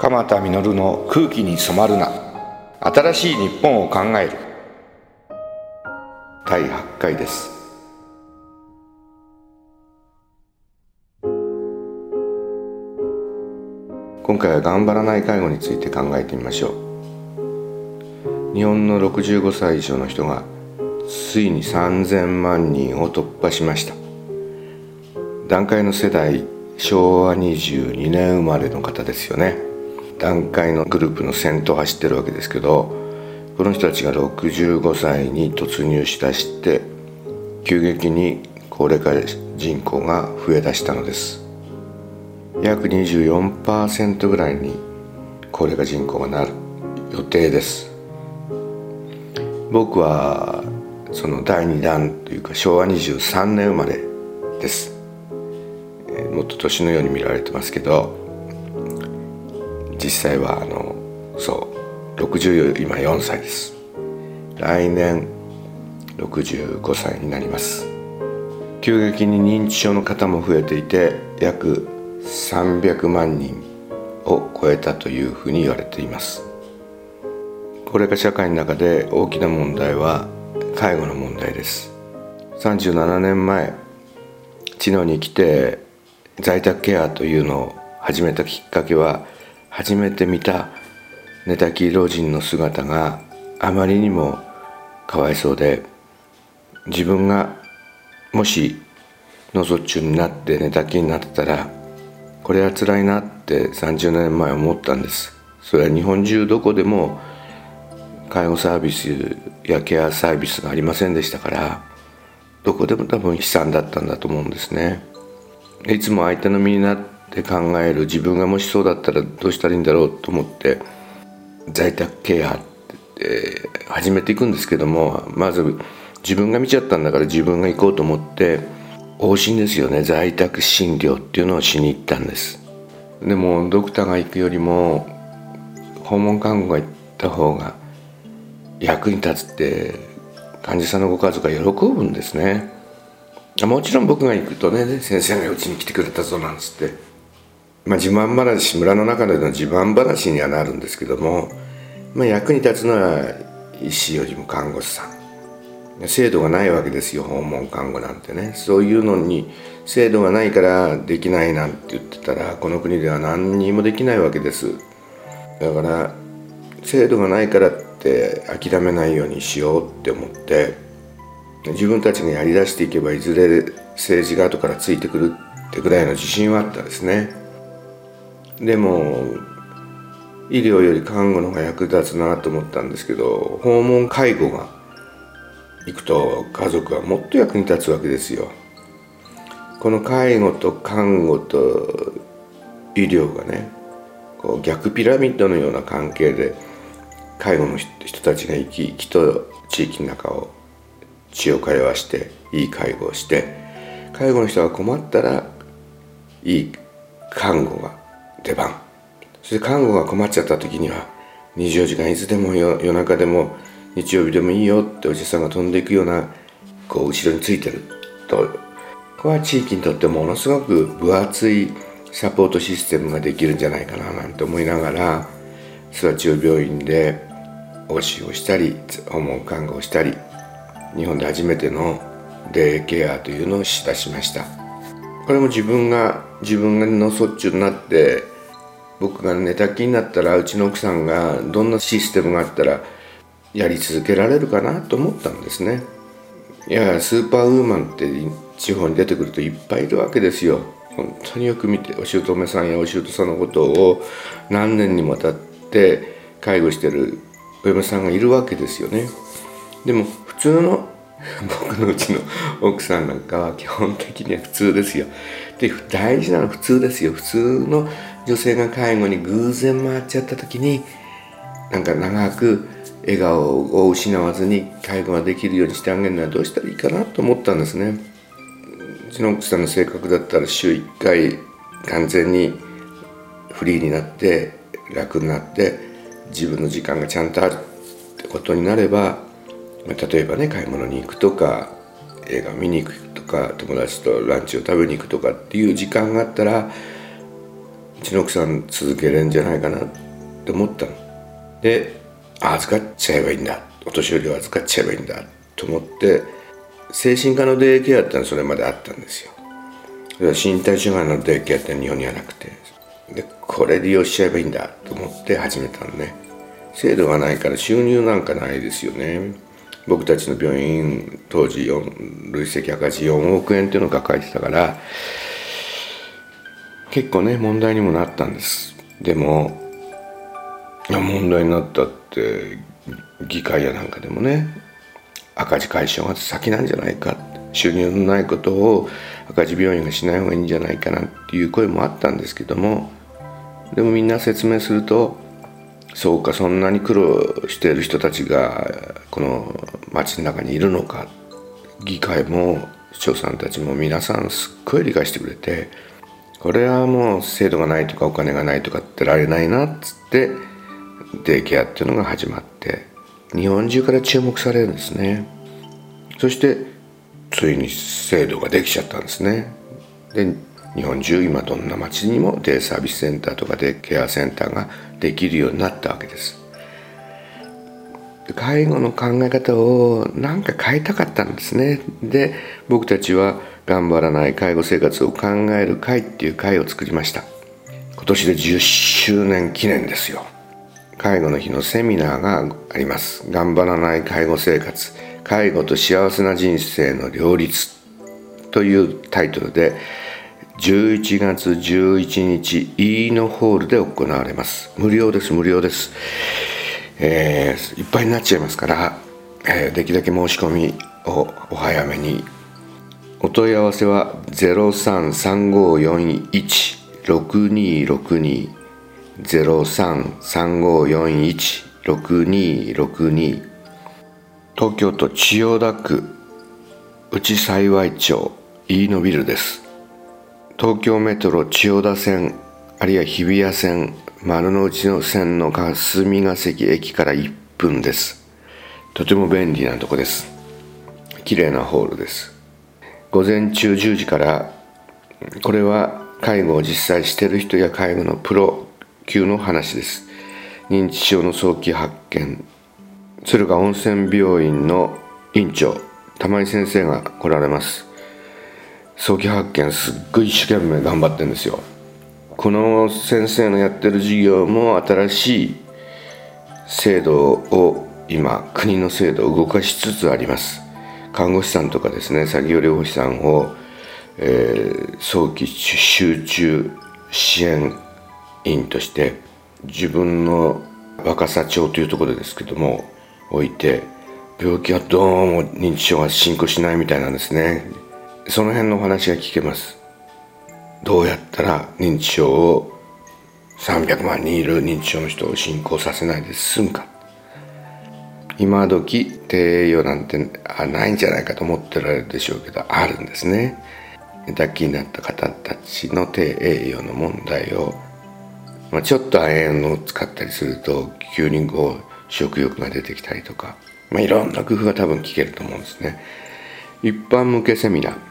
鎌田実の空気に染まるな。新しい日本を考える。第8回です。今回は頑張らない介護について考えてみましょう。日本の65歳以上の人がついに3000万人を突破しました。段階の世代昭和22年生まれの方ですよね。段階のグループの先頭を走ってるわけですけどこの人たちが65歳に突入しだして急激に高齢化人口が増えだしたのです。約24%ぐらいに高齢化人口がなる予定です。僕はその第2弾というか昭和23年生まれです。もっと年のように見られてますけど実際はあのそう60今4歳です。来年65歳になります。急激に認知症の方も増えていて約300万人を超えたというふうに言われています。高齢化社会の中で大きな問題は介護の問題です。37年前知能に来て在宅ケアというのを始めたきっかけは初めて見た寝たきり老人の姿があまりにもかわいそうで自分がもし脳卒中になって寝たきりになってたらこれは辛いなって30年前思ったんです。それは日本中どこでも介護サービスやケアサービスがありませんでしたからどこでも多分悲惨だったんだと思うんですね。いつも相手の身になって考える。自分がもしそうだったらどうしたらいいんだろうと思って在宅ケアって始めていくんですけどもまず自分が見ちゃったんだから自分が行こうと思って往診ですよね。在宅診療っていうのをしに行ったんです。でもドクターが行くよりも訪問看護が行った方が役に立つって患者さんのご家族が喜ぶんですね。もちろん僕が行くとね先生がうちに来てくれたぞなんつってまあ自慢話村の中での自慢話にはなるんですけども、まあ、役に立つのは医師よりも看護師さん。制度がないわけですよ訪問看護なんてね。そういうのに制度がないからできないなんて言ってたらこの国では何にもできないわけです。だから制度がないからって諦めないようにしようって思って自分たちがやりだしていけばいずれ政治が後からついてくるってぐらいの自信はあったですね。でも医療より看護の方が役立つなと思ったんですけど訪問介護が行くと家族はもっと役に立つわけですよ。この介護と看護と医療がねこう逆ピラミッドのような関係で介護の人たちが生き生きと地域の中を血を通わしていい介護をして介護の人が困ったらいい看護が出番。そして看護が困っちゃった時には24時間いつでも夜中でも日曜日でもいいよっておじさんが飛んでいくようなこう後ろについてる。とここは地域にとってものすごく分厚いサポートシステムができるんじゃないかななんて思いながら諏訪中病院で往診をしたり訪問看護をしたり日本で初めてのデイケアというのをしだしました。これも自分が自分が脳卒中になって僕が寝たきりになったらうちの奥さんがどんなシステムがあったらやり続けられるかなと思ったんですね。いやスーパーウーマンって地方に出てくるといっぱいいるわけですよ。本当によく見てお姑さんやお姑さんのことを何年にもたって介護してるお嫁さんがいるわけですよね。でも普通の僕のうちの奥さんなんかは基本的には普通ですよ。で大事なのは普通ですよ。普通の女性が介護に偶然回っちゃった時になんか長く笑顔を失わずに介護ができるようにしてあげるのはどうしたらいいかなと思ったんですね。うちの奥さんの性格だったら週1回完全にフリーになって楽になって自分の時間がちゃんとあるってことになれば例えばね買い物に行くとか映画見に行くとか友達とランチを食べに行くとかっていう時間があったらうちの奥さん続けれんじゃないかなって思ったの。で預かっちゃえばいいんだ。お年寄りを預かっちゃえばいいんだ。と思って精神科のデイケアってのはそれまであったんですよ。身体障害のデイケアって日本にはなくて。でこれ利用しちゃえばいいんだと思って始めたのね。制度がないから収入なんかないですよね。僕たちの病院当時累積赤字4億円っていうのを抱えてたから結構ね問題にもなったんです。でも問題になったって議会やなんかでもね赤字解消が先なんじゃないか収入のないことを赤字病院がしない方がいいんじゃないかなっていう声もあったんですけどもでもみんな説明するとそうかそんなに苦労している人たちがこの町の中にいるのか議会も市長さんたちも皆さんすっごい理解してくれてこれはもう制度がないとかお金がないとかってられないなっつってデイケアっていうのが始まって日本中から注目されるんですね。そしてついに制度ができちゃったんですね。で日本中今どんな町にもデイサービスセンターとかデイケアセンターができるようになったわけです。介護の考え方を何か変えたかったんですね。で僕たちは頑張らない介護生活を考える会っていう会を作りました。今年で10周年記念ですよ。介護の日のセミナーがあります。頑張らない介護生活。介護と幸せな人生の両立というタイトルで11月11日飯野ホールで行われます。無料です無料です。えー、いっぱいになっちゃいますから、えー、できるだけ申し込みをお早めに。お問い合わせは0335416262 0335416262東京都千代田区内幸町飯野ビルです。東京メトロ千代田線あるいは日比谷線丸の内の線の霞ヶ関駅から1分です。とても便利なとこです。綺麗なホールです。午前中10時からこれは介護を実際している人や介護のプロ級の話です。認知症の早期発見。敦賀温泉病院の院長玉井先生が来られます。早期発見すっごい一生懸命頑張ってるんですよ。この先生のやってる授業も新しい制度を今国の制度を動かしつつあります。看護師さんとかですね作業療法士さんを、えー、早期集中支援員として自分の若狭町というところですけども置いて病気はどうも認知症が進行しないみたいなんですね。その辺のお話が聞けます。どうやったら認知症を300万人いる認知症の人を進行させないで済むか。今時低栄養なんてないんじゃないかと思ってられるでしょうけどあるんですね。寝たきになった方たちの低栄養の問題を、まあ、ちょっと亜鉛を使ったりすると急にこう食欲が出てきたりとか、まあ、いろんな工夫が多分聞けると思うんですね。一般向けセミナー。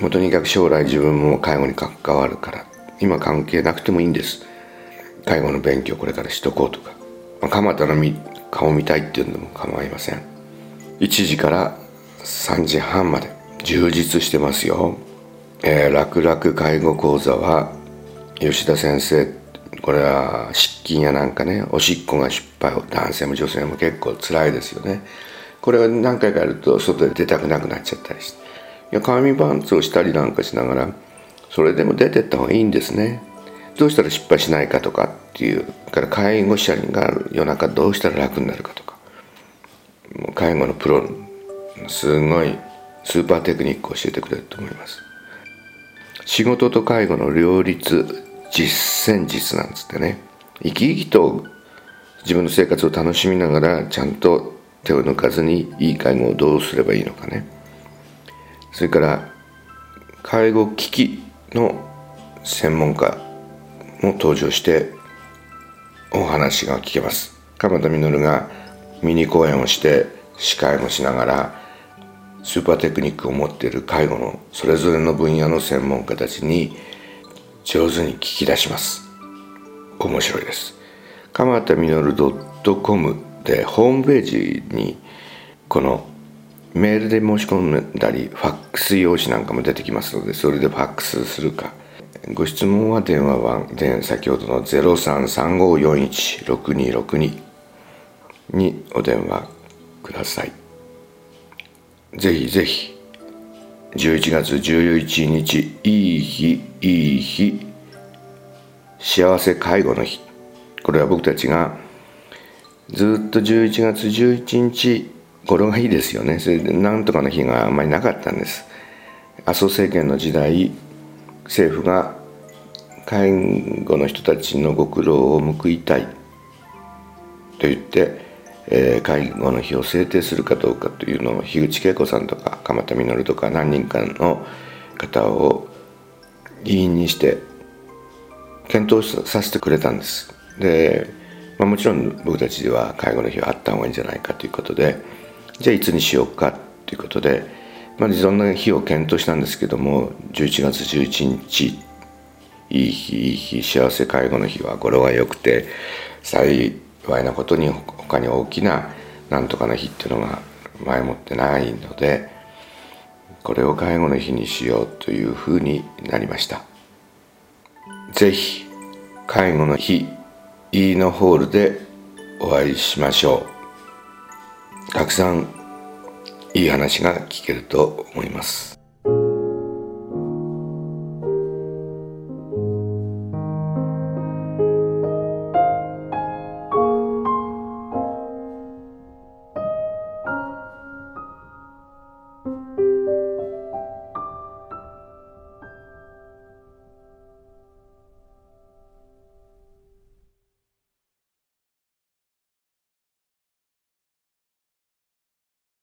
もうとにかく将来自分も介護に関わるから今関係なくてもいいんです。介護の勉強これからしとこうとか、まあ、蒲田の顔見たいっていうのも構いません。1時から3時半まで充実してますよ、えー、楽々介護講座は吉田先生これは失禁やなんかねおしっこが失敗を男性も女性も結構辛いですよね。これは何回かやると外で出たくなくなっちゃったりして。や紙パンツをしたりなんかしながらそれでも出てった方がいいんですね。どうしたら失敗しないかとかっていうから介護者が夜中どうしたら楽になるかとか。もう介護のプロすごいスーパーテクニックを教えてくれると思います。仕事と介護の両立実践実なんつってね。生き生きと自分の生活を楽しみながらちゃんと手を抜かずにいい介護をどうすればいいのかね。それから介護機器の専門家も登場してお話が聞けます。鎌田稔がミニ講演をして司会もしながらスーパーテクニックを持っている介護のそれぞれの分野の専門家たちに上手に聞き出します。面白いです。鎌田実 .com でホームページにこのメールで申し込んだりファックス用紙なんかも出てきますのでそれでファックスするか。ご質問は電話番先ほどの0335416262にお電話ください。ぜひぜひ11月11日いい日いい日幸せ介護の日。これは僕たちがずっと11月11日語呂がいいですよね。それでなんとかの日があんまりなかったんです。麻生政権の時代政府が介護の人たちのご苦労を報いたいと言って、えー、介護の日を制定するかどうかというのを樋口恵子さんとか鎌田稔とか何人かの方を議員にして検討させてくれたんです。で、まあ、もちろん僕たちでは介護の日はあった方がいいんじゃないかということでじゃあいつにしようかということで、まあ、いろんな日を検討したんですけども11月11日いい日いい日幸せ介護の日は語呂が良くて幸いなことに他に大きななんとかの日っていうのが前もってないのでこれを介護の日にしようというふうになりました。是非介護の日 E のホールでお会いしましょう。たくさんいい話が聞けると思います。